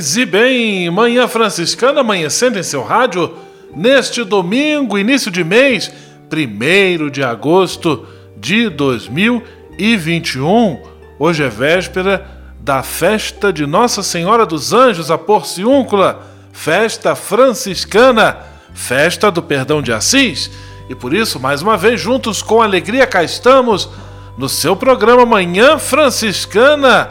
Paz e bem, Manhã Franciscana amanhecendo em seu rádio neste domingo, início de mês, 1 de agosto de 2021. Hoje é véspera da festa de Nossa Senhora dos Anjos, a Porciúncula, festa franciscana, festa do perdão de Assis. E por isso, mais uma vez, juntos com alegria, cá estamos no seu programa Manhã Franciscana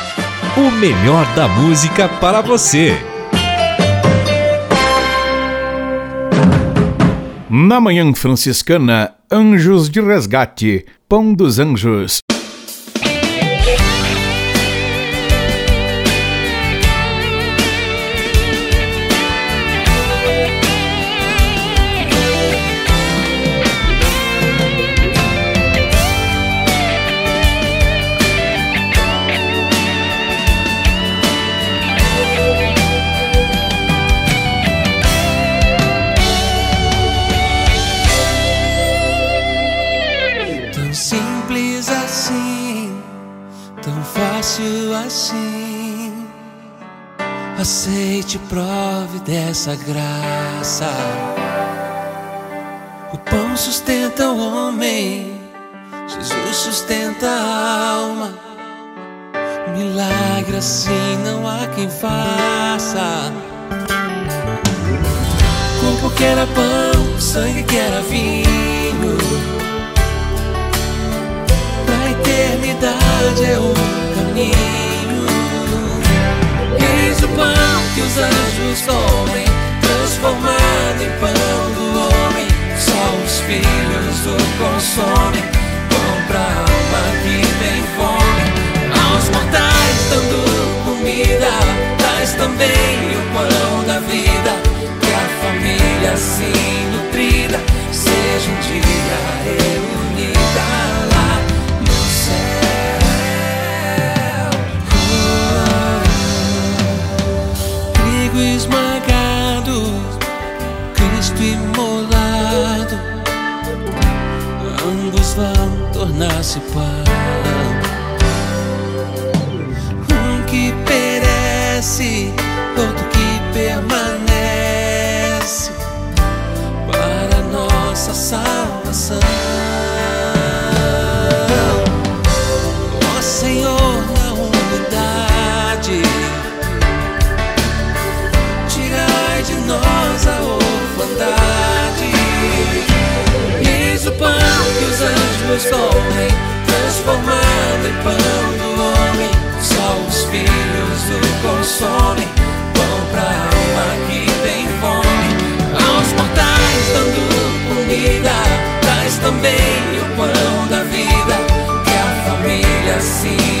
o melhor da música para você. Na Manhã Franciscana, Anjos de Resgate, Pão dos Anjos. Aceite, prove dessa graça. O pão sustenta o homem, Jesus sustenta a alma. Milagre assim não há quem faça. Corpo que era pão, sangue que era vinho. Anjos comem, tornar-se nos dobre, transformado em pão do homem. Só os filhos o consomem, pão pra alma que tem fome. Aos mortais dando comida, traz também o pão da vida, que a família se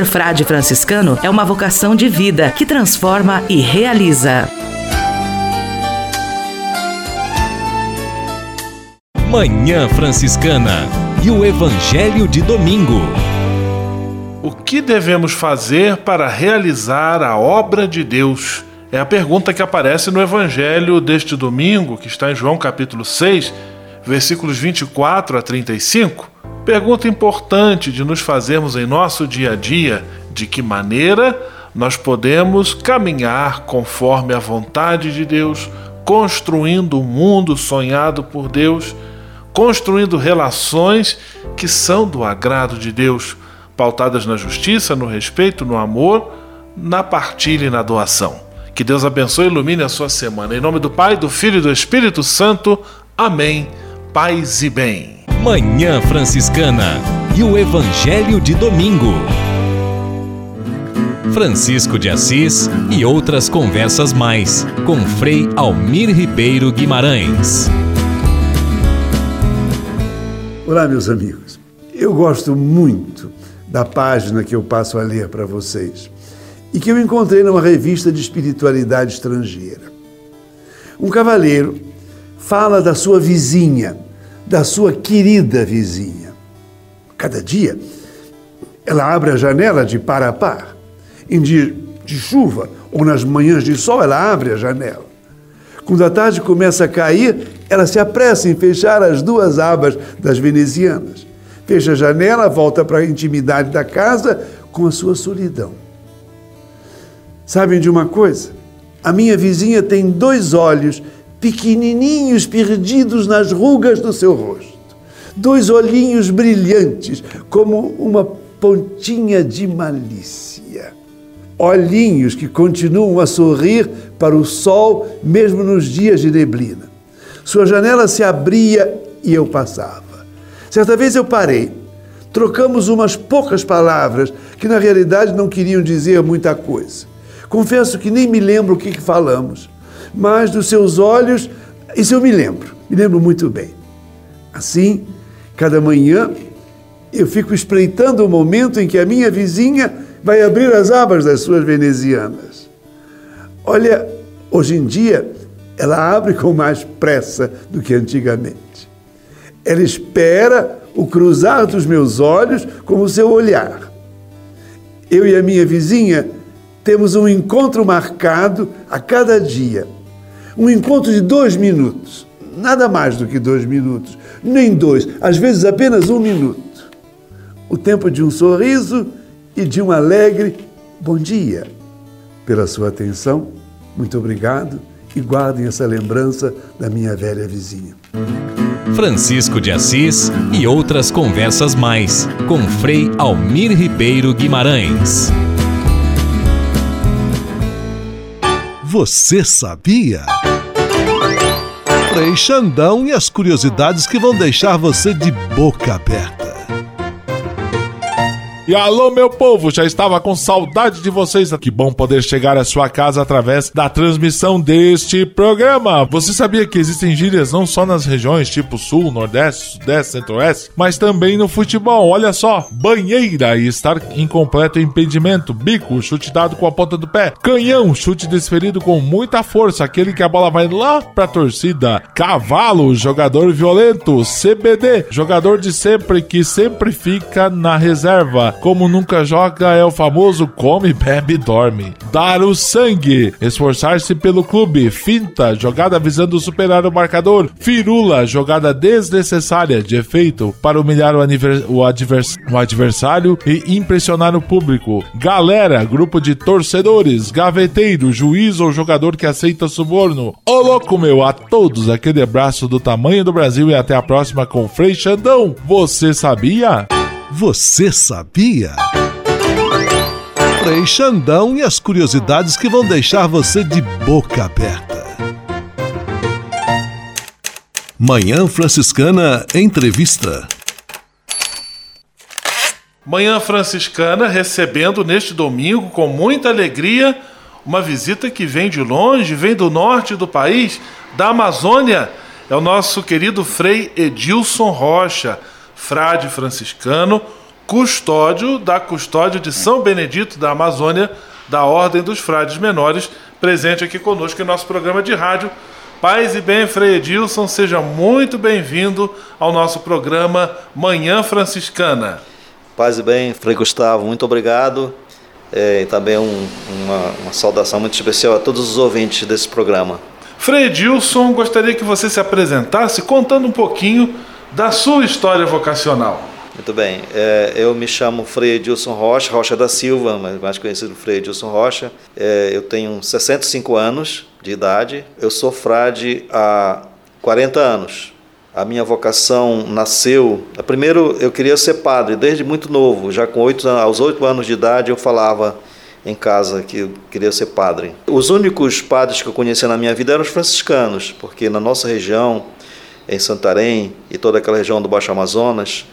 Ser frade franciscano é uma vocação de vida que transforma e realiza. Manhã Franciscana e o Evangelho de Domingo. O que devemos fazer para realizar a obra de Deus? É a pergunta que aparece no Evangelho deste domingo, que está em João capítulo 6, versículos 24 a 35. Pergunta importante de nos fazermos em nosso dia a dia: de que maneira nós podemos caminhar conforme a vontade de Deus, construindo o um mundo sonhado por Deus, construindo relações que são do agrado de Deus, pautadas na justiça, no respeito, no amor, na partilha e na doação. Que Deus abençoe e ilumine a sua semana. Em nome do Pai, do Filho e do Espírito Santo. Amém. Paz e bem. Manhã Franciscana e o Evangelho de Domingo. Francisco de Assis e outras conversas mais com Frei Almir Ribeiro Guimarães. Olá, meus amigos. Eu gosto muito da página que eu passo a ler para vocês e que eu encontrei numa revista de espiritualidade estrangeira. Um cavalheiro fala da sua vizinha, da sua querida vizinha. Cada dia ela abre a janela de par a par. Em dia de chuva ou nas manhãs de sol, ela abre a janela. Quando a tarde começa a cair, ela se apressa em fechar as duas abas das venezianas. Fecha a janela, volta para a intimidade da casa com a sua solidão. Sabem de uma coisa? A minha vizinha tem dois olhos pequenininhos perdidos nas rugas do seu rosto. Dois olhinhos brilhantes, como uma pontinha de malícia. Olhinhos que continuam a sorrir para o sol, mesmo nos dias de neblina. Sua janela se abria e eu passava. Certa vez eu parei. Trocamos umas poucas palavras que na realidade não queriam dizer muita coisa. Confesso que nem me lembro o que, que falamos, mas dos seus olhos, isso eu me lembro, me lembro muito bem. Assim, cada manhã eu fico espreitando o momento em que a minha vizinha vai abrir as abas das suas venezianas. Olha, hoje em dia ela abre com mais pressa do que antigamente. Ela espera o cruzar dos meus olhos com o seu olhar. Eu e a minha vizinha temos um encontro marcado a cada dia. Um encontro de dois minutos. Nada mais do que dois minutos. Nem dois, às vezes apenas um minuto. O tempo de um sorriso e de um alegre bom dia. Pela sua atenção, muito obrigado e guardem essa lembrança da minha velha vizinha. Francisco de Assis e outras conversas mais com Frei Almir Ribeiro Guimarães. Você sabia? Frei Xandão e as curiosidades que vão deixar você de boca aberta. E alô, meu povo, já estava com saudade de vocês. Que bom poder chegar à sua casa através da transmissão deste programa. Você sabia que existem gírias não só nas regiões tipo Sul, Nordeste, Sudeste, Centro-Oeste, mas também no futebol. Olha só: banheira e estar em completo impedimento, bico, chute dado com a ponta do pé, canhão, chute desferido com muita força, aquele que a bola vai lá pra torcida, cavalo, jogador violento, CBD, jogador de sempre que sempre fica na reserva como nunca joga é o famoso come, bebe e dorme. Dar o sangue, esforçar-se pelo clube, finta, jogada visando superar o marcador, firula, jogada desnecessária, de efeito, para humilhar o, o, advers o adversário e impressionar o público. Galera, grupo de torcedores, gaveteiro, juiz ou jogador que aceita suborno. Ô louco meu, a todos aquele abraço do tamanho do Brasil e até a próxima com Frei Xandão. Você sabia? Você sabia? Frei Xandão e as curiosidades que vão deixar você de boca aberta. Manhã Franciscana Entrevista. Manhã Franciscana recebendo neste domingo com muita alegria uma visita que vem de longe, vem do norte do país, da Amazônia. É o nosso querido Frei Edilson Rocha frade franciscano, custódio da custódia de São Benedito da Amazônia, da Ordem dos Frades Menores, presente aqui conosco em nosso programa de rádio. Paz e bem, Frei Edilson, seja muito bem-vindo ao nosso programa Manhã Franciscana. Paz e bem, Frei Gustavo, muito obrigado. É, e também um, uma, uma saudação muito especial a todos os ouvintes desse programa. Frei Edilson, gostaria que você se apresentasse contando um pouquinho da sua história vocacional. Muito bem, é, eu me chamo Frei Edilson Rocha, Rocha da Silva, mais conhecido Frei Edilson Rocha. É, eu tenho 65 anos de idade, eu sou frade há 40 anos. A minha vocação nasceu. Primeiro, eu queria ser padre desde muito novo, já com 8, aos 8 anos de idade eu falava em casa que eu queria ser padre. Os únicos padres que eu conhecia na minha vida eram os franciscanos, porque na nossa região em Santarém e toda aquela região do Baixo Amazonas,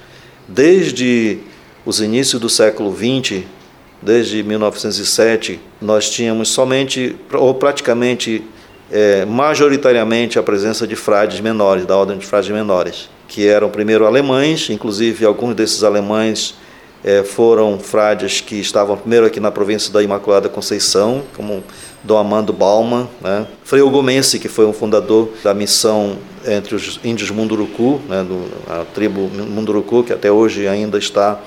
desde os inícios do século XX, desde 1907, nós tínhamos somente, ou praticamente, é, majoritariamente, a presença de frades menores, da ordem de frades menores, que eram primeiro alemães, inclusive alguns desses alemães é, foram frades que estavam primeiro aqui na província da Imaculada Conceição, como Dom Amando Bauman, né? Frei Ogomense, que foi um fundador da missão entre os índios Munduruku, né, do, a tribo Munduruku, que até hoje ainda está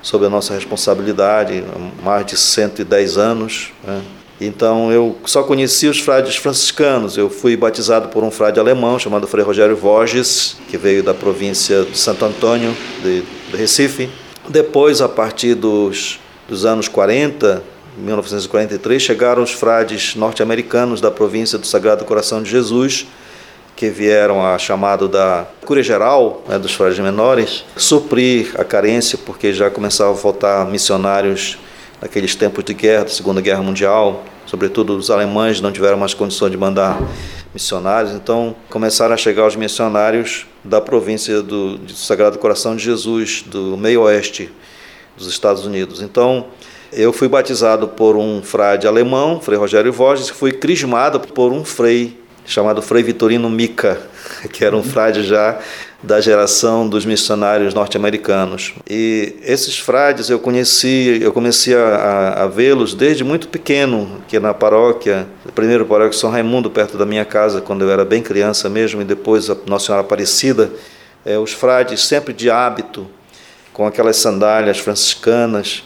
sob a nossa responsabilidade, há mais de 110 anos. Né. Então eu só conheci os frades franciscanos. Eu fui batizado por um frade alemão chamado Frei Rogério Vorges, que veio da província de Santo Antônio, de, de Recife. Depois, a partir dos, dos anos 40, 1943, chegaram os frades norte-americanos da província do Sagrado Coração de Jesus, que vieram a chamado da cura geral né, dos frades menores, suprir a carência, porque já começavam a faltar missionários naqueles tempos de guerra, da Segunda Guerra Mundial, sobretudo os alemães não tiveram mais condições de mandar missionários, então começaram a chegar os missionários da província do, do Sagrado Coração de Jesus, do meio oeste dos Estados Unidos. Então, Eu fui batizado por um frade alemão, Frei Rogério Voges, fui crismado por um frei chamado Frei Vitorino Mica, que era um frade já da geração dos missionários norte-americanos. E esses frades eu conheci, eu comecei a, a vê-los desde muito pequeno, que na paróquia, primeiro paróquia São Raimundo, perto da minha casa, quando eu era bem criança mesmo, e depois a Nossa Senhora Aparecida, é, os frades sempre de hábito, com aquelas sandálias franciscanas,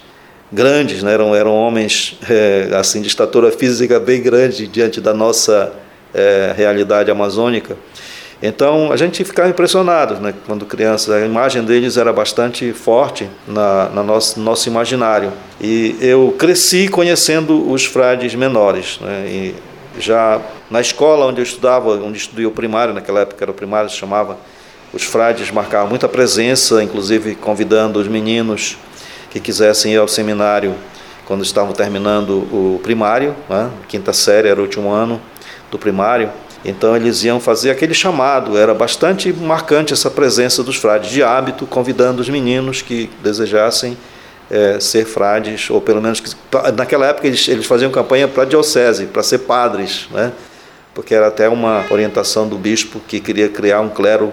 grandes, né? eram, eram homens é, assim de estatura física bem grande diante da nossa é, realidade amazônica. Então a gente ficava impressionado, né? quando criança, a imagem deles era bastante forte na, na nosso, nosso imaginário. E eu cresci conhecendo os frades menores. Né? E já na escola onde eu estudava, onde estudei o primário, naquela época era o primário, se chamava, os frades marcavam muita presença, inclusive convidando os meninos que quisessem ir ao seminário quando estavam terminando o primário, né? quinta série era o último ano do primário então eles iam fazer aquele chamado, era bastante marcante essa presença dos frades de hábito, convidando os meninos que desejassem é, ser frades, ou pelo menos que, naquela época eles, eles faziam campanha para a diocese, para ser padres, né? porque era até uma orientação do bispo que queria criar um clero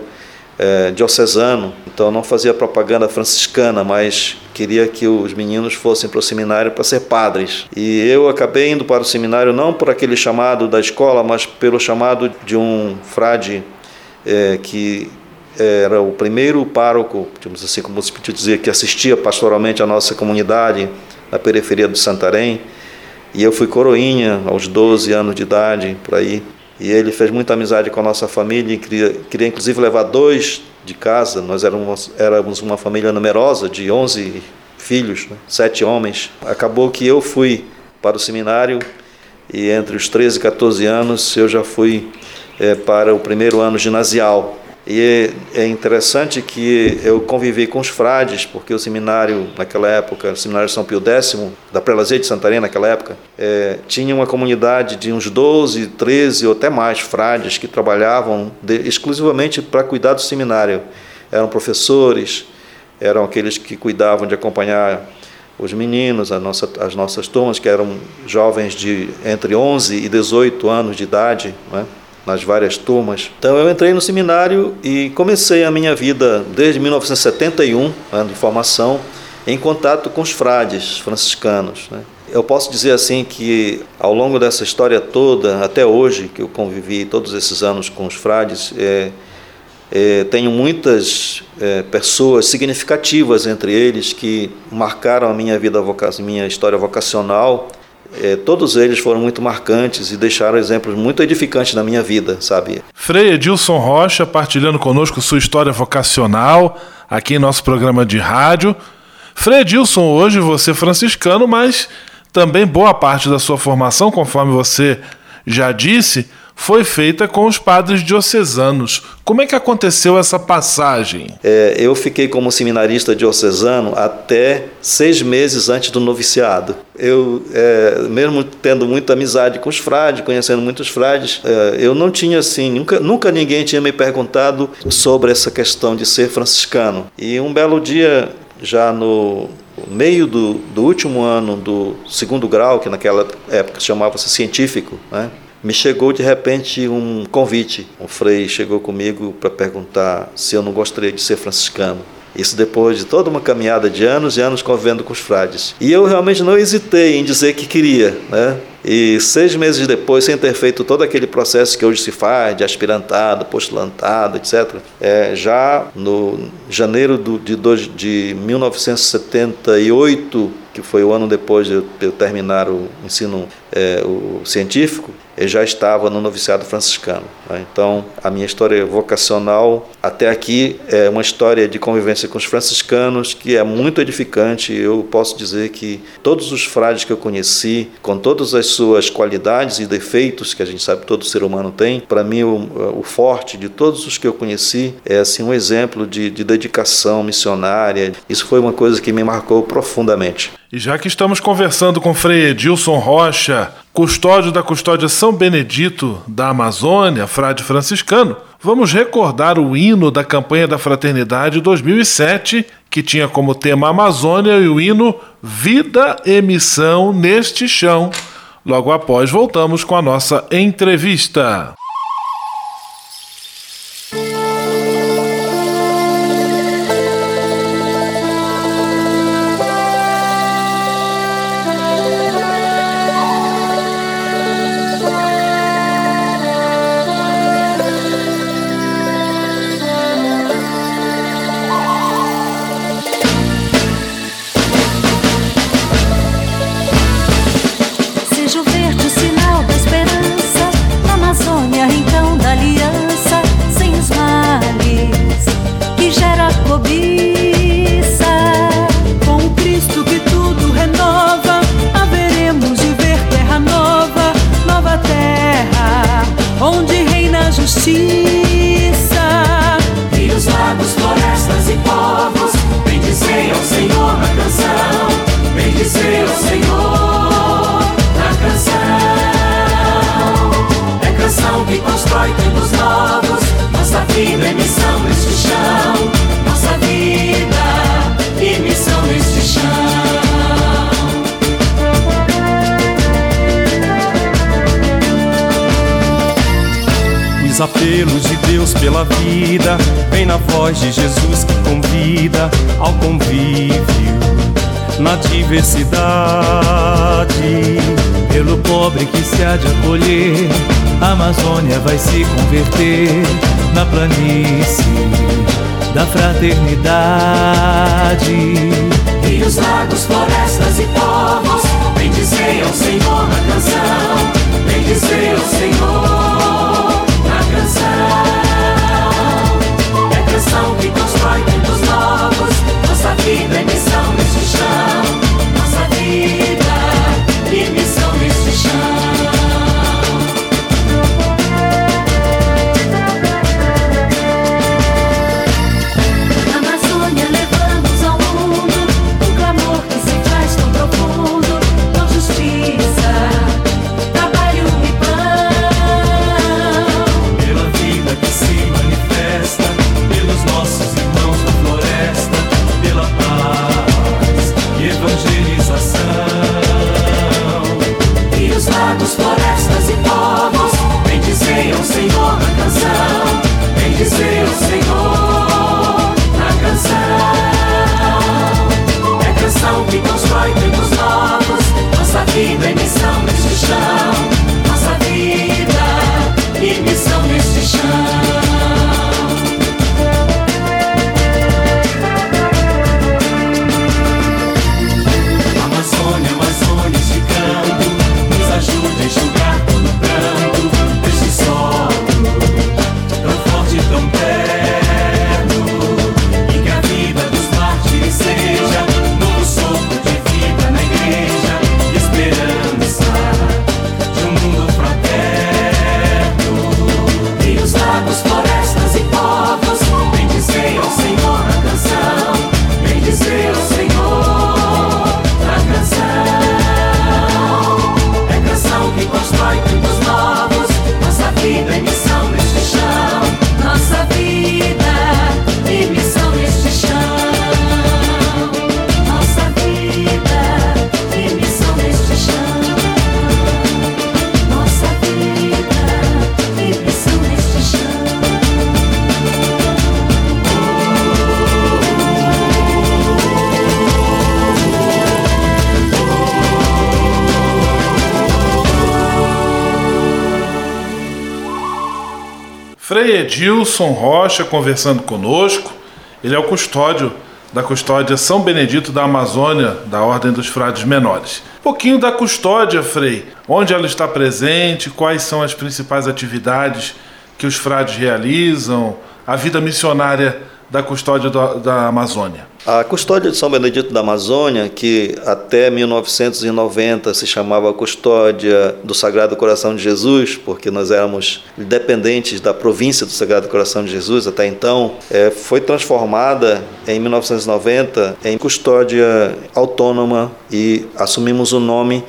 é, diocesano, então não fazia propaganda franciscana, mas queria que os meninos fossem para o seminário para ser padres. E eu acabei indo para o seminário não por aquele chamado da escola, mas pelo chamado de um frade é, que era o primeiro pároco, digamos assim, como se podia dizer, que assistia pastoralmente à nossa comunidade na periferia do Santarém. E eu fui coroinha aos 12 anos de idade, por aí. E ele fez muita amizade com a nossa família, queria, queria inclusive levar dois de casa. Nós éramos, éramos uma família numerosa, de 11 filhos, né? sete homens. Acabou que eu fui para o seminário e entre os 13 e 14 anos eu já fui é, para o primeiro ano ginasial. E é interessante que eu convivi com os frades, porque o seminário, naquela época, o seminário São Pio X, da Prelazia de Santarém, naquela época, é, tinha uma comunidade de uns 12, 13 ou até mais frades que trabalhavam de, exclusivamente para cuidar do seminário. Eram professores, eram aqueles que cuidavam de acompanhar os meninos, nossa, as nossas turmas, que eram jovens de entre 11 e 18 anos de idade, né? Nas várias turmas. Então eu entrei no seminário e comecei a minha vida desde 1971, ano de formação, em contato com os frades franciscanos. Né? Eu posso dizer assim que ao longo dessa história toda, até hoje, que eu convivi todos esses anos com os frades, é, é, tenho muitas é, pessoas significativas entre eles que marcaram a minha vida, a minha história vocacional é, todos eles foram muito marcantes e deixaram exemplos muito edificantes na minha vida, sabe? Frei Edilson Rocha partilhando conosco sua história vocacional aqui em nosso programa de rádio. Frei Edilson, hoje você é franciscano, mas também boa parte da sua formação, conforme você já disse, foi feita com os padres diocesanos. Como é que aconteceu essa passagem? É, eu fiquei como seminarista diocesano até seis meses antes do noviciado. Eu, é, mesmo tendo muita amizade com os frades, conhecendo muitos frades, é, eu não tinha assim, nunca, nunca ninguém tinha me perguntado sobre essa questão de ser franciscano. E um belo dia, já no meio do, do último ano do segundo grau, que naquela época chamava-se científico, né? Me chegou de repente um convite. Um frei chegou comigo para perguntar se eu não gostaria de ser franciscano. Isso depois de toda uma caminhada de anos e anos convivendo com os frades. E eu realmente não hesitei em dizer que queria, né? E seis meses depois, sem ter feito todo aquele processo que hoje se faz, de aspirantado, postulantado, etc., é, já no janeiro do, de, dois, de 1978, que foi o ano depois de eu terminar o ensino é, o científico, eu já estava no noviciado franciscano. Né? Então, a minha história vocacional até aqui é uma história de convivência com os franciscanos que é muito edificante. Eu posso dizer que todos os frades que eu conheci, com todas as suas qualidades e defeitos que a gente sabe todo ser humano tem, para mim o, o, forte de todos os que eu conheci é assim um exemplo de, de dedicação missionária. Isso foi uma coisa que me marcou profundamente. E já que estamos conversando com Frei Edilson Rocha, custódio da Custódia São Benedito da Amazônia, frade franciscano, vamos recordar o hino da campanha da Fraternidade 2007, que tinha como tema Amazônia e o hino Vida e Missão neste chão. Logo após, voltamos com a nossa entrevista. Voz de Jesus que convida ao convívio na diversidade. Pelo pobre que se há de acolher, a Amazônia vai se converter na planície da fraternidade. Rios, lagos, florestas e povos, vem dizer ao Senhor na canção, vem dizer ao Senhor que constrói tempos novos. Nossa vida é missão Frei Edilson Rocha conversando conosco. Ele é o custódio da custódia São Benedito da Amazônia, da Ordem dos Frades Menores. Um pouquinho da custódia, Frei. Onde ela está presente, quais são as principais atividades que os frades realizam, a vida missionária da custódia do, da Amazônia? A custódia de São Benedito da Amazônia, que até 1990 se chamava Custódia do Sagrado Coração de Jesus, porque nós éramos dependentes da província do Sagrado Coração de Jesus até então, é, foi transformada em 1990 em custódia autônoma e assumimos o nome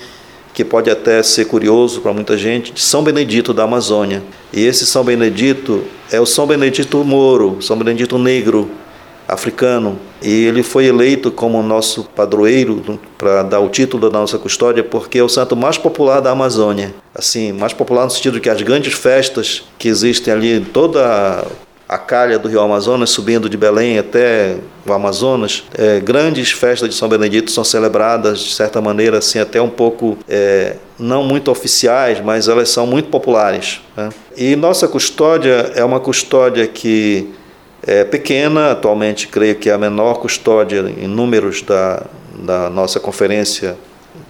que pode até ser curioso para muita gente, de São Benedito da Amazônia. E esse São Benedito é o São Benedito Moro, São Benedito Negro, africano, e ele foi eleito como nosso padroeiro para dar o título da nossa custódia, porque é o santo mais popular da Amazônia. Assim, mais popular no sentido que as grandes festas que existem ali, toda a calha do Rio Amazonas, subindo de Belém até o Amazonas, é, grandes festas de São Benedito são celebradas de certa maneira assim até um pouco é, não muito oficiais, mas elas são muito populares. Né? E nossa custódia é uma custódia que é pequena, atualmente creio que é a menor custódia em números da, da nossa conferência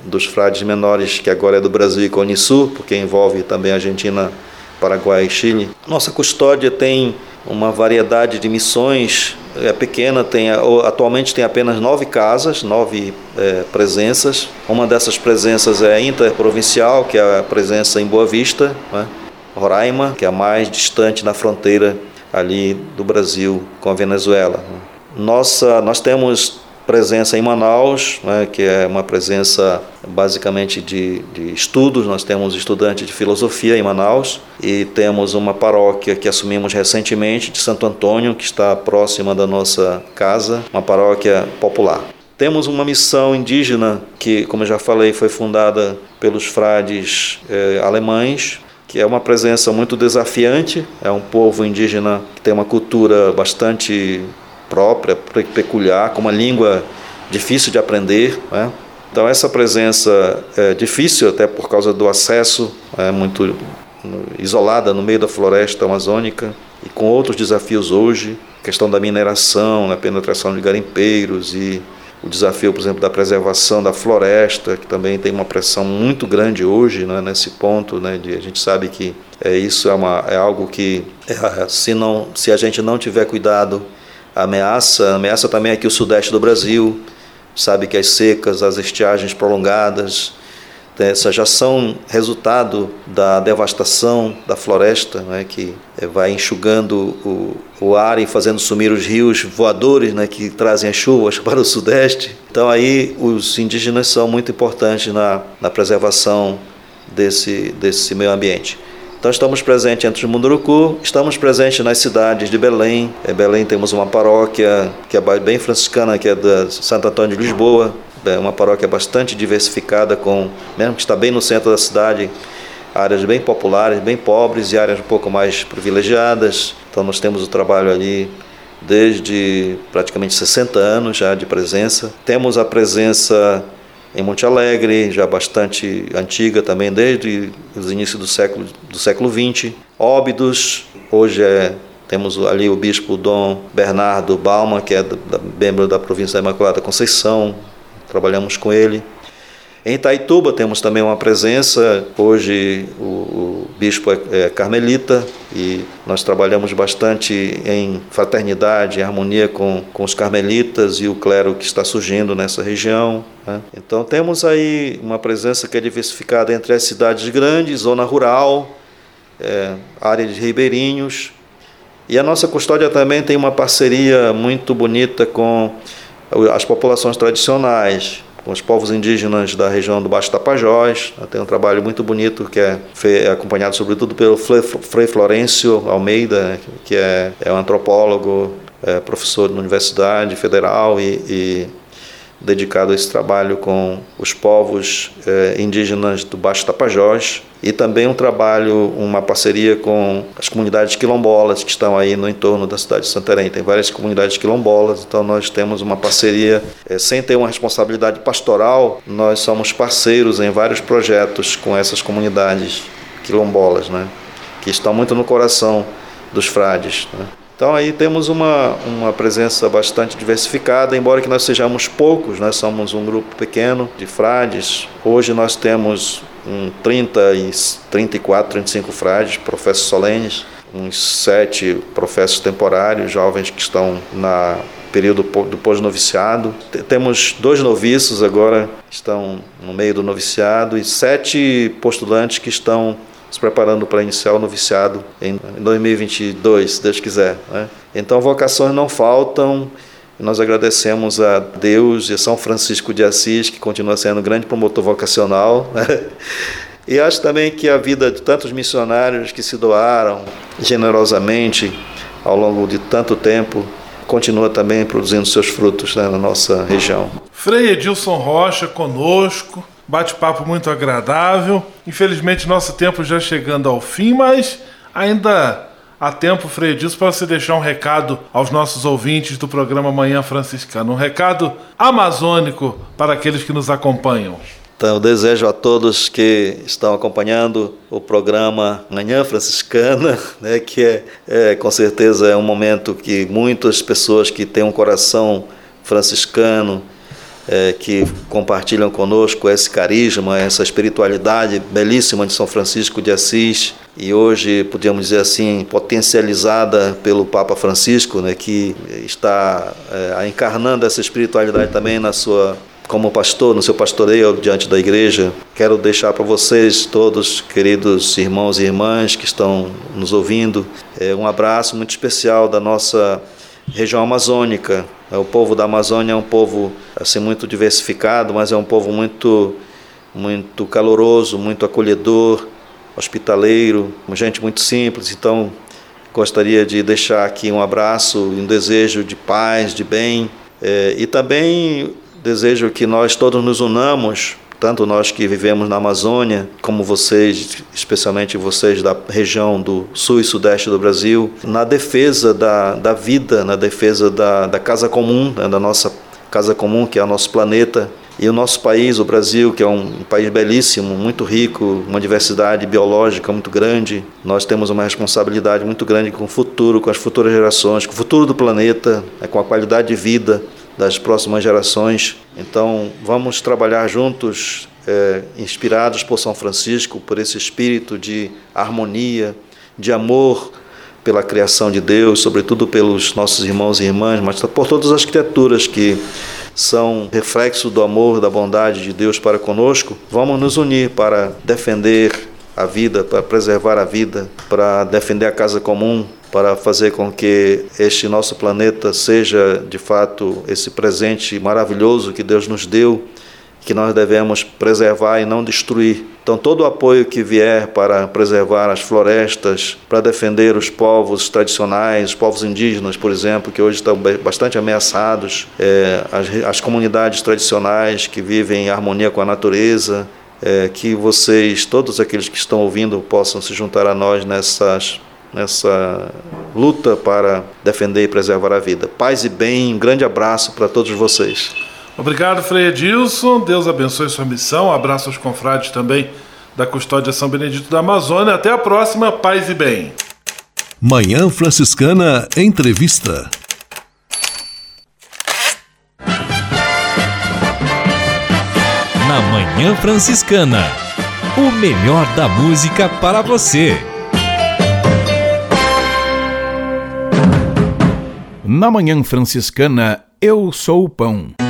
dos frades menores, que agora é do Brasil e Conisul, porque envolve também Argentina, Paraguai e Chile. Nossa custódia tem uma variedade de missões, é pequena, tem, atualmente tem apenas nove casas, nove é, presenças. Uma dessas presenças é interprovincial, que é a presença em Boa Vista, né? Roraima, que é a mais distante na fronteira ali do Brasil com a Venezuela. Nossa, nós temos presença em Manaus, né, que é uma presença basicamente de, de, estudos. Nós temos estudantes de filosofia em Manaus e temos uma paróquia que assumimos recentemente de Santo Antônio, que está próxima da nossa casa, uma paróquia popular. Temos uma missão indígena que, como eu já falei, foi fundada pelos frades eh, alemães, que é uma presença muito desafiante. É um povo indígena que tem uma cultura bastante própria, peculiar, com uma língua difícil de aprender. Né? Então, essa presença é difícil, até por causa do acesso, é muito isolada no meio da floresta amazônica e com outros desafios hoje questão da mineração, a penetração de garimpeiros e o desafio, por exemplo, da preservação da floresta, que também tem uma pressão muito grande hoje né, nesse ponto. Né, de, a gente sabe que é, isso é, uma, é algo que, é, se, não, se a gente não tiver cuidado, ameaça, ameaça também aqui o sudeste do Brasil, sabe que as secas, as estiagens prolongadas, essas já são resultado da devastação da floresta, né, que eh, vai enxugando o, o ar e fazendo sumir os rios voadores né, que trazem as chuvas para o sudeste. Então aí os indígenas são muito importantes na, na preservação desse, desse meio ambiente. Então estamos presentes entre os Munduruku, estamos presentes nas cidades de Belém. Em Belém temos uma paróquia que é bem franciscana, que é da Santo Antônio de Lisboa, é uma paróquia bastante diversificada, com mesmo que está bem no centro da cidade, áreas bem populares, bem pobres e áreas um pouco mais privilegiadas. Então nós temos o trabalho ali desde praticamente 60 anos já de presença. Temos a presença em Monte Alegre, já bastante antiga também, desde os inícios do século, do século XX. Óbidos, hoje é, temos ali o bispo Dom Bernardo Balma, que é da, membro da província da Imaculada Conceição, trabalhamos com ele. Em Itaituba temos também uma presença, hoje o, o bispo é, é, carmelita e nós trabalhamos bastante em fraternidade, em harmonia com, com os carmelitas e o clero que está surgindo nessa região. Né? Então temos aí uma presença que é diversificada entre as cidades grandes, zona rural, é, área de ribeirinhos. E a nossa custódia também tem uma parceria muito bonita com as populações tradicionais, os povos indígenas da região do Baixo Tapajós. Tem um trabalho muito bonito que é, é acompanhado sobretudo pelo Frei Florencio Almeida, que é, é um antropólogo, é professor na Universidade Federal e, e dedicado a esse trabalho com os povos eh, indígenas do Baixo Tapajós e também um trabalho, uma parceria com as comunidades quilombolas que estão aí no entorno da cidade de Santarém. Tem várias comunidades quilombolas, então nós temos uma parceria, eh, sem ter uma responsabilidade pastoral, nós somos parceiros em vários projetos com essas comunidades quilombolas, né, que estão muito no coração dos frades. Né. Então aí temos uma, uma presença bastante diversificada, embora que nós sejamos poucos, nós somos um grupo pequeno de frades. Hoje nós temos um 30 e 34, 35 frades, professos solenes, uns sete professos temporários, jovens que estão na período do pós-noviciado. Temos dois noviços agora, estão no meio do noviciado, e sete postulantes que estão se preparando para iniciar o noviciado em 2022, se Deus quiser. Né? Então, vocações não faltam. Nós agradecemos a Deus e a São Francisco de Assis, que continua sendo um grande promotor vocacional. Né? E acho também que a vida de tantos missionários que se doaram generosamente ao longo de tanto tempo continua também produzindo seus frutos né, na nossa região. Frei Edilson Rocha conosco, bate-papo muito agradável. Infelizmente, nosso tempo já chegando ao fim, mas ainda há tempo, Frei Edilson, para você deixar um recado aos nossos ouvintes do programa Manhã Franciscano. Um recado amazônico para aqueles que nos acompanham. Então, eu desejo a todos que estão acompanhando o programa Manhã Franciscana, né, que é, é, com certeza é um momento que muitas pessoas que têm um coração franciscano, é, que compartilham conosco esse carisma, essa espiritualidade belíssima de São Francisco de Assis, e hoje, podemos dizer assim, potencializada pelo Papa Francisco, né, que está é, encarnando essa espiritualidade também na sua como pastor, no seu pastoreio diante da igreja, quero deixar para vocês todos, queridos irmãos e irmãs que estão nos ouvindo, é, um abraço muito especial da nossa região amazônica. O povo da Amazônia é um povo assim muito diversificado, mas é um povo muito muito caloroso, muito acolhedor, hospitaleiro, gente muito simples. Então, gostaria de deixar aqui um abraço e um desejo de paz, de bem, é, e também Desejo que nós todos nos unamos, tanto nós que vivemos na Amazônia, como vocês, especialmente vocês da região do sul e sudeste do Brasil, na defesa da, da vida, na defesa da, da casa comum, né, da nossa casa comum, que é o nosso planeta, e o nosso país, o Brasil, que é um país belíssimo, muito rico, uma diversidade biológica muito grande, nós temos uma responsabilidade muito grande com o futuro, com as futuras gerações, com o futuro do planeta, né, com a qualidade de vida das próximas gerações. Então, vamos trabalhar juntos, é, inspirados por São Francisco, por esse espírito de harmonia, de amor pela criação de Deus, sobretudo pelos nossos irmãos e irmãs, mas por todas as criaturas que são reflexo do amor, da bondade de Deus para conosco. Vamos nos unir para defender a vida, para preservar a vida, para defender a casa comum, para fazer com que este nosso planeta seja de fato esse presente maravilhoso que Deus nos deu, que nós devemos preservar e não destruir. Então, todo o apoio que vier para preservar as florestas, para defender os povos tradicionais, os povos indígenas, por exemplo, que hoje estão bastante ameaçados, é, as, as comunidades tradicionais que vivem em harmonia com a natureza, é, que vocês, todos aqueles que estão ouvindo, possam se juntar a nós nessas, nessa luta para defender e preservar a vida. Paz e bem, um grande abraço para todos vocês. Obrigado, Frei Edilson. Deus abençoe sua missão. Um abraço aos confrades também da Custódia São Benedito da Amazônia. Até a próxima. Paz e bem. Manhã Franciscana Entrevista. na Manhã Franciscana. O melhor da música para você. Na Manhã Franciscana, eu sou o pão.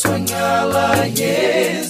sonhá-la, is.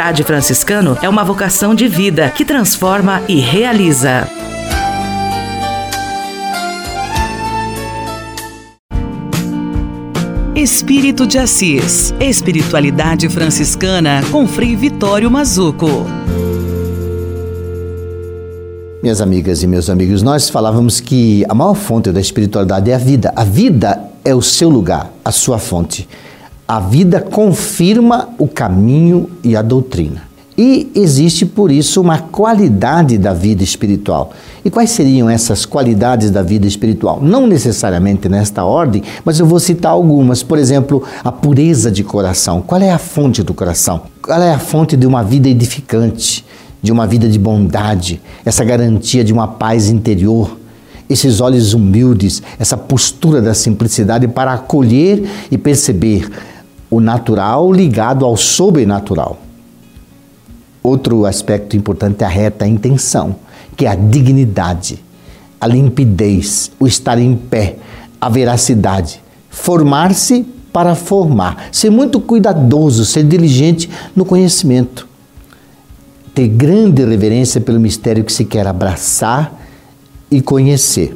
franciscano é uma vocação de vida que transforma e realiza. Espírito de Assis. Espiritualidade franciscana com Frei Vitório Mazuco. Minhas amigas e meus amigos, nós falávamos que a maior fonte da espiritualidade é a vida. A vida é o seu lugar, a sua fonte. A vida confirma o caminho e a doutrina. E existe, por isso, uma qualidade da vida espiritual. E quais seriam essas qualidades da vida espiritual? Não necessariamente nesta ordem, mas eu vou citar algumas. Por exemplo, a pureza de coração. Qual é a fonte do coração? Qual é a fonte de uma vida edificante, de uma vida de bondade, essa garantia de uma paz interior? Esses olhos humildes, essa postura da simplicidade para acolher e perceber o natural ligado ao sobrenatural. Outro aspecto importante é a reta intenção, que é a dignidade, a limpidez, o estar em pé, a veracidade, formar-se para formar, ser muito cuidadoso, ser diligente no conhecimento, ter grande reverência pelo mistério que se quer abraçar e conhecer.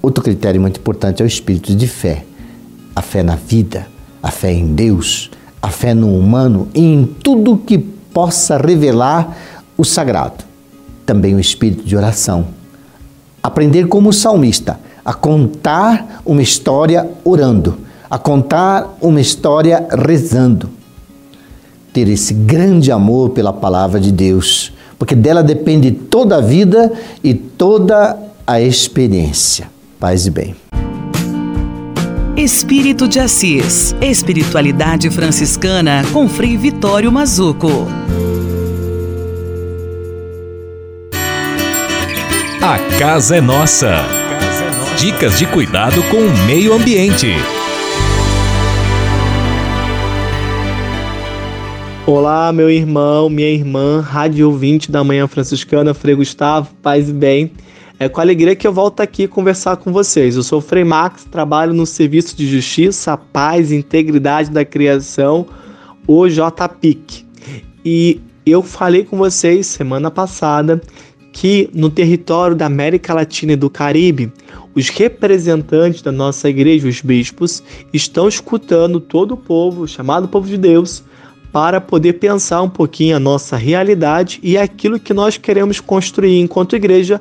Outro critério muito importante é o espírito de fé, a fé na vida, a fé em Deus, a fé no humano e em tudo que possa revelar o sagrado. Também o espírito de oração. Aprender como o salmista, a contar uma história orando, a contar uma história rezando. Ter esse grande amor pela palavra de Deus, porque dela depende toda a vida e toda a experiência. Paz e bem. Espírito de Assis. Espiritualidade franciscana com Frei Vitório Mazuco. A casa é nossa. Dicas de cuidado com o meio ambiente. Olá, meu irmão, minha irmã, rádio ouvinte da Manhã Franciscana, Frei Gustavo, paz e bem. É com alegria que eu volto aqui conversar com vocês. Eu sou o Frei Max, trabalho no Serviço de Justiça, Paz e Integridade da Criação, o JPIC. E eu falei com vocês semana passada que no território da América Latina e do Caribe, os representantes da nossa igreja, os bispos, estão escutando todo o povo, chamado povo de Deus, para poder pensar um pouquinho a nossa realidade e aquilo que nós queremos construir enquanto igreja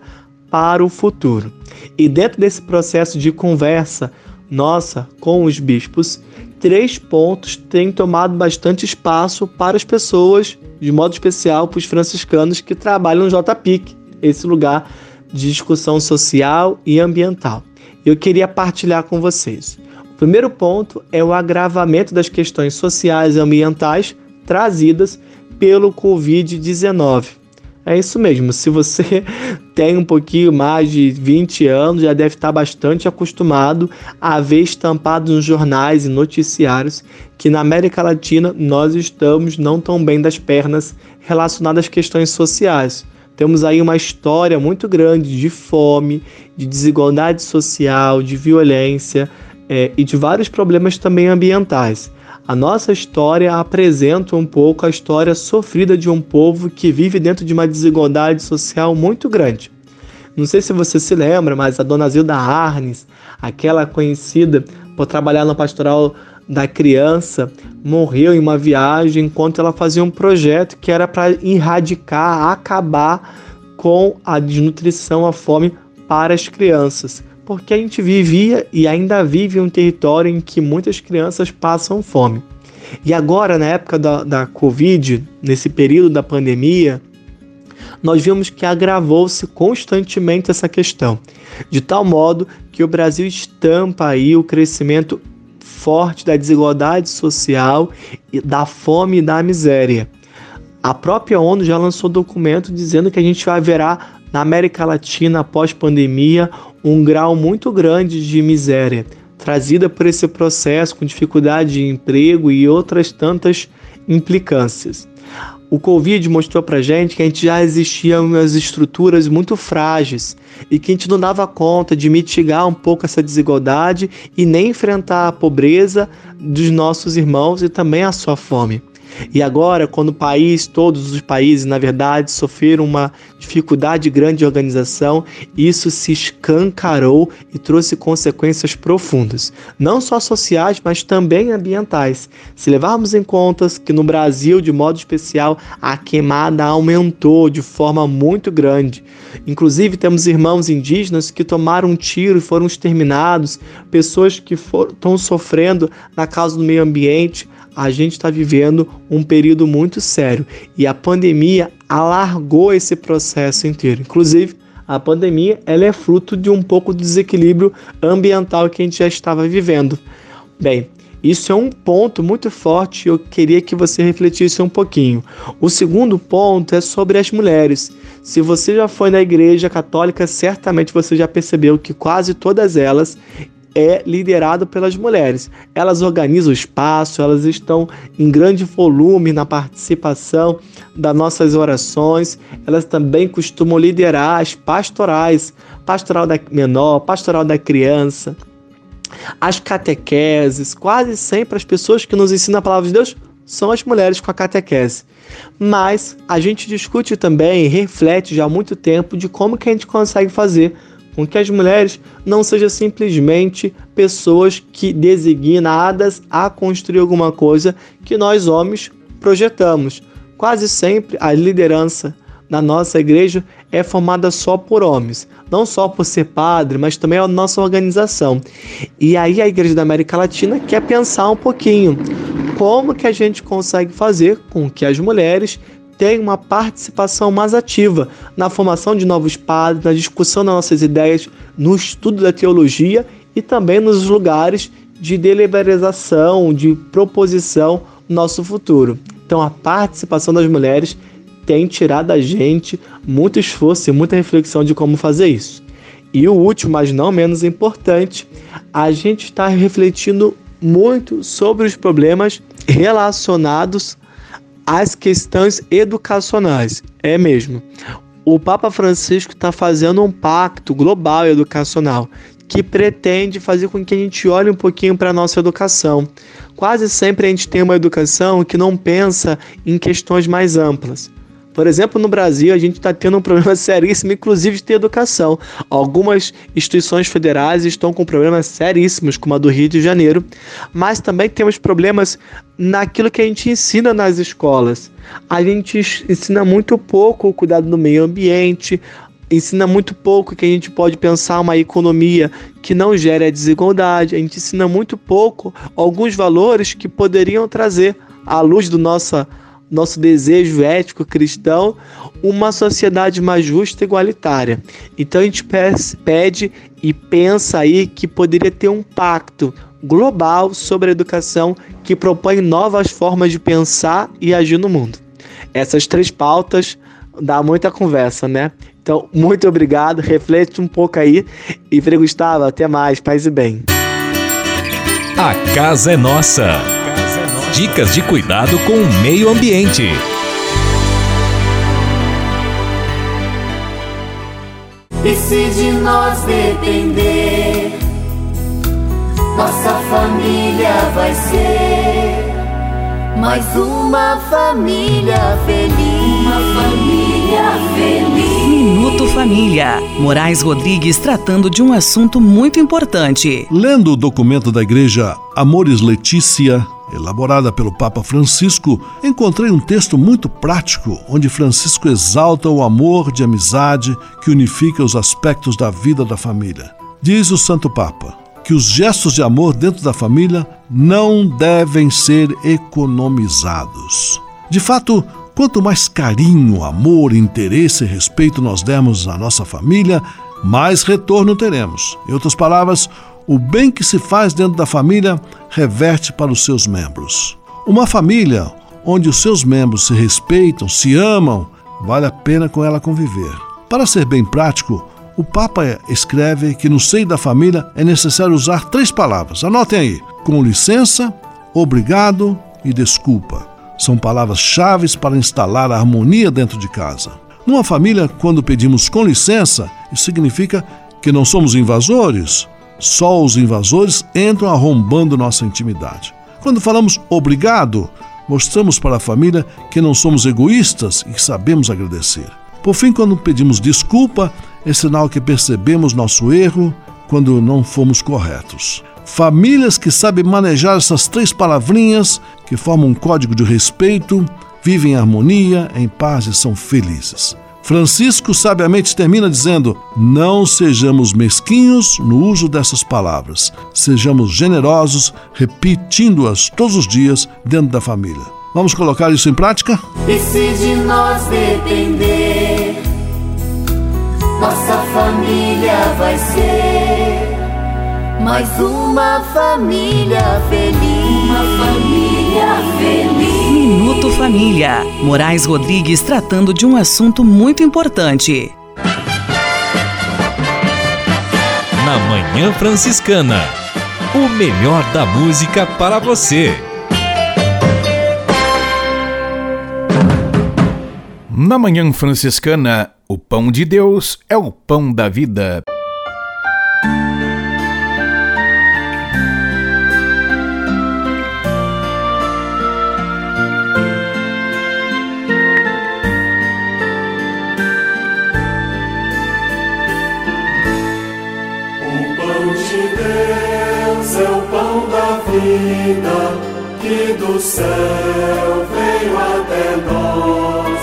para o futuro. E dentro desse processo de conversa nossa com os bispos, três pontos têm tomado bastante espaço para as pessoas, de modo especial para os franciscanos que trabalham no JPIC, esse lugar de discussão social e ambiental. Eu queria partilhar com vocês. O primeiro ponto é o agravamento das questões sociais e ambientais trazidas pelo Covid-19. É isso mesmo, se você tem um pouquinho mais de 20 anos, já deve estar bastante acostumado a ver estampado nos jornais e noticiários que na América Latina nós estamos não tão bem das pernas relacionadas às questões sociais. Temos aí uma história muito grande de fome, de desigualdade social, de violência é, e de vários problemas também ambientais. A nossa história apresenta um pouco a história sofrida de um povo que vive dentro de uma desigualdade social muito grande. Não sei se você se lembra, mas a dona Zilda Arnes, aquela conhecida por trabalhar no pastoral da criança, morreu em uma viagem enquanto ela fazia um projeto que era para erradicar, acabar com a desnutrição, a fome para as crianças porque a gente vivia e ainda vive um território em que muitas crianças passam fome. E agora, na época da, da Covid, nesse período da pandemia, nós vimos que agravou-se constantemente essa questão, de tal modo que o Brasil estampa aí o crescimento forte da desigualdade social, da fome e da miséria. A própria ONU já lançou documento dizendo que a gente vai verá na América Latina após pandemia um grau muito grande de miséria, trazida por esse processo com dificuldade de emprego e outras tantas implicâncias. O Covid mostrou para gente que a gente já existia umas estruturas muito frágeis e que a gente não dava conta de mitigar um pouco essa desigualdade e nem enfrentar a pobreza dos nossos irmãos e também a sua fome. E agora, quando o país, todos os países, na verdade, sofreram uma dificuldade grande de organização, isso se escancarou e trouxe consequências profundas, não só sociais, mas também ambientais. Se levarmos em conta que no Brasil, de modo especial, a queimada aumentou de forma muito grande. Inclusive, temos irmãos indígenas que tomaram um tiro e foram exterminados, pessoas que estão sofrendo na causa do meio ambiente a gente está vivendo um período muito sério e a pandemia alargou esse processo inteiro. Inclusive, a pandemia ela é fruto de um pouco de desequilíbrio ambiental que a gente já estava vivendo. Bem, isso é um ponto muito forte e eu queria que você refletisse um pouquinho. O segundo ponto é sobre as mulheres. Se você já foi na igreja católica, certamente você já percebeu que quase todas elas é liderado pelas mulheres. Elas organizam o espaço, elas estão em grande volume na participação das nossas orações, elas também costumam liderar as pastorais, pastoral da menor, pastoral da criança, as catequeses, quase sempre as pessoas que nos ensinam a palavra de Deus são as mulheres com a catequese. Mas a gente discute também reflete já há muito tempo de como que a gente consegue fazer com que as mulheres não sejam simplesmente pessoas que designadas a construir alguma coisa que nós homens projetamos. Quase sempre a liderança na nossa igreja é formada só por homens, não só por ser padre, mas também a nossa organização. E aí a Igreja da América Latina quer pensar um pouquinho como que a gente consegue fazer com que as mulheres tem uma participação mais ativa na formação de novos padres, na discussão das nossas ideias, no estudo da teologia e também nos lugares de deliberação, de proposição do nosso futuro. Então, a participação das mulheres tem tirado da gente muito esforço e muita reflexão de como fazer isso. E o último, mas não menos importante, a gente está refletindo muito sobre os problemas relacionados às questões educacionais. É mesmo. O Papa Francisco está fazendo um pacto global educacional que pretende fazer com que a gente olhe um pouquinho para a nossa educação. Quase sempre a gente tem uma educação que não pensa em questões mais amplas. Por exemplo, no Brasil, a gente está tendo um problema seríssimo, inclusive de educação. Algumas instituições federais estão com problemas seríssimos, como a do Rio de Janeiro, mas também temos problemas naquilo que a gente ensina nas escolas. A gente ensina muito pouco o cuidado do meio ambiente, ensina muito pouco que a gente pode pensar uma economia que não gere a desigualdade, a gente ensina muito pouco alguns valores que poderiam trazer à luz do nossa nosso desejo ético cristão, uma sociedade mais justa e igualitária. Então a gente pede e pensa aí que poderia ter um pacto global sobre a educação que propõe novas formas de pensar e agir no mundo. Essas três pautas dá muita conversa, né? Então, muito obrigado, reflete um pouco aí e Frei Gustavo, até mais, paz e bem. A casa é nossa. Dicas de cuidado com o meio ambiente. E se de nós depender, nossa família vai ser mais uma família feliz. Uma família feliz. Minuto Família. Moraes Rodrigues tratando de um assunto muito importante. Lendo o documento da igreja Amores Letícia, elaborada pelo Papa Francisco, encontrei um texto muito prático onde Francisco exalta o amor de amizade que unifica os aspectos da vida da família. Diz o Santo Papa que os gestos de amor dentro da família não devem ser economizados. De fato, quanto mais carinho, amor, interesse e respeito nós dermos à nossa família, mais retorno teremos. Em outras palavras, o bem que se faz dentro da família reverte para os seus membros. Uma família onde os seus membros se respeitam, se amam, vale a pena com ela conviver. Para ser bem prático, o Papa escreve que no seio da família é necessário usar três palavras. Anotem aí: com licença, obrigado e desculpa. São palavras-chave para instalar a harmonia dentro de casa. Numa família, quando pedimos com licença, isso significa que não somos invasores, só os invasores entram arrombando nossa intimidade. Quando falamos obrigado, mostramos para a família que não somos egoístas e que sabemos agradecer. Por fim, quando pedimos desculpa, é sinal que percebemos nosso erro quando não fomos corretos. Famílias que sabem manejar essas três palavrinhas, que formam um código de respeito, vivem em harmonia, em paz e são felizes. Francisco sabiamente termina dizendo: Não sejamos mesquinhos no uso dessas palavras, sejamos generosos, repetindo-as todos os dias dentro da família. Vamos colocar isso em prática? E se de nós depender, nossa família vai ser mais uma família feliz. Uma família feliz. Minuto Família. Moraes Rodrigues tratando de um assunto muito importante. Na Manhã Franciscana. O melhor da música para você. Na Manhã Franciscana, o pão de Deus é o pão da vida. Vida que do céu veio até nós.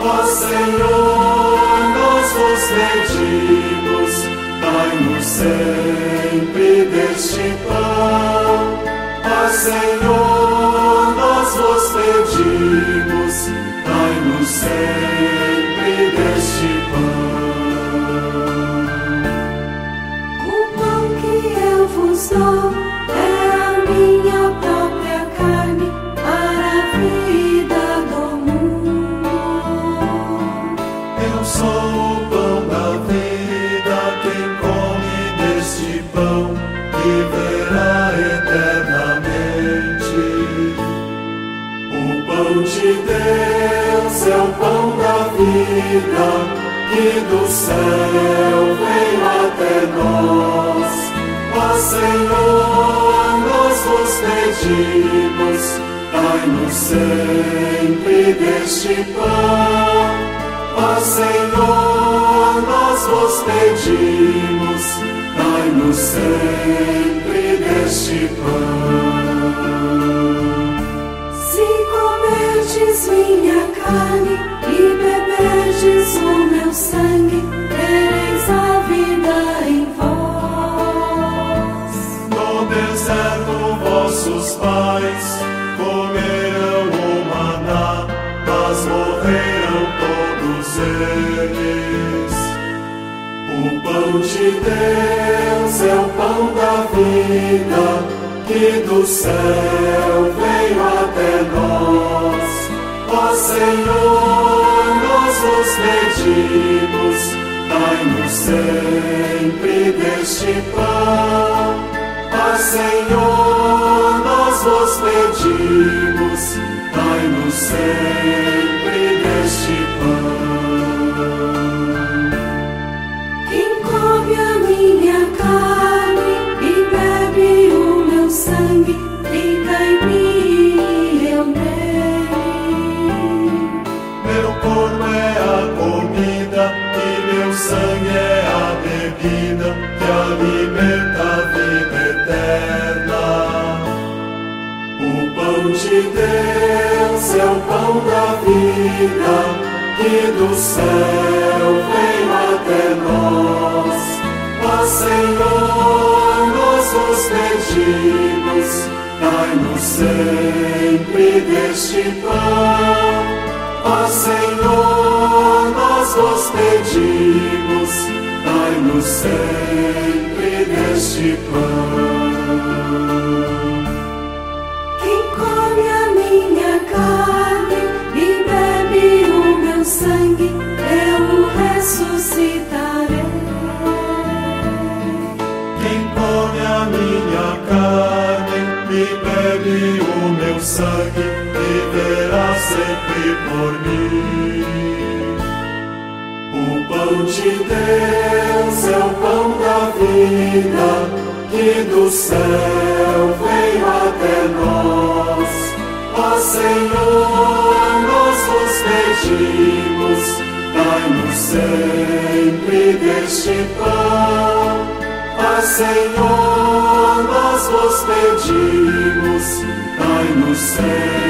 Ó Senhor, nós vos pedimos, dai-nos sempre deste pão. Ó Senhor, nós vos pedimos, dai-nos sempre deste pão. O pão que eu vos dou que do céu veio até nós. Ó Senhor, nós vos pedimos, dai-nos sempre deste pão. Ó Senhor, nós vos pedimos, dai-nos sempre deste pão. Se comerdes minha carne beberdes o meu sangue, tereis a vida em vós. No deserto vossos pais comerão o maná, mas morrerão todos eles. O pão de Deus é o pão da vida que do céu veio até nós. Ó Senhor, nós pedimos, dai-nos sempre deste pão. Ó Senhor, nós vos pedimos, dai-nos sempre de Deus é o pão da vida que do céu veio até nós. Ó Senhor, nós vos pedimos, dai-nos sempre deste pão. Ó Senhor, nós vos pedimos, dai-nos sempre deste pão. Sangue, eu ressuscitarei. Quem come a minha carne e bebe o meu sangue, viverá sempre por mim. O pão de Deus é o pão da vida que do céu veio até nós. Ó Senhor, pedimos, dai-nos sempre deste pão. Ó Senhor, nós vos pedimos, dai-nos sempre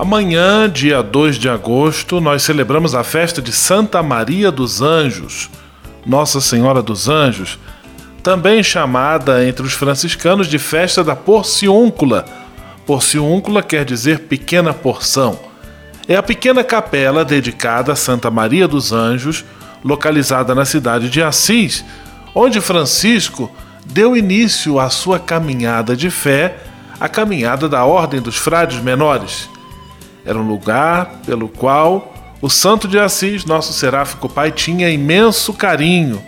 Amanhã, dia 2 de agosto, nós celebramos a festa de Santa Maria dos Anjos, Nossa Senhora dos Anjos, também chamada entre os franciscanos de festa da porciúncula. Porciúncula quer dizer pequena porção. É a pequena capela dedicada a Santa Maria dos Anjos, localizada na cidade de Assis, onde Francisco deu início à sua caminhada de fé, a caminhada da Ordem dos Frades Menores. Era um lugar pelo qual o Santo de Assis, nosso seráfico pai, tinha imenso carinho.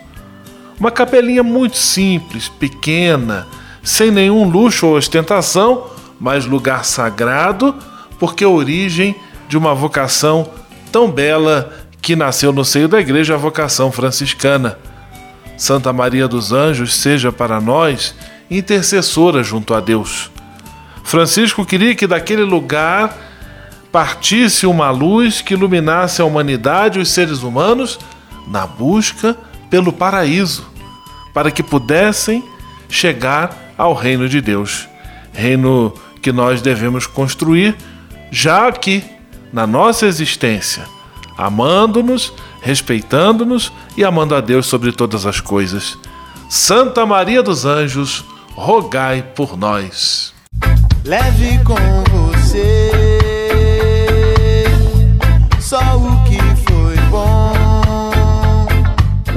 Uma capelinha muito simples, pequena, sem nenhum luxo ou ostentação, mas lugar sagrado, porque origem de uma vocação tão bela que nasceu no seio da igreja, a vocação franciscana. Santa Maria dos Anjos seja para nós intercessora junto a Deus. Francisco queria que daquele lugar partisse uma luz que iluminasse a humanidade e os seres humanos na busca pelo paraíso, para que pudessem chegar ao reino de Deus. Reino que nós devemos construir já aqui, na nossa existência, amando-nos, respeitando-nos e amando a Deus sobre todas as coisas. Santa Maria dos Anjos, rogai por nós. Leve com você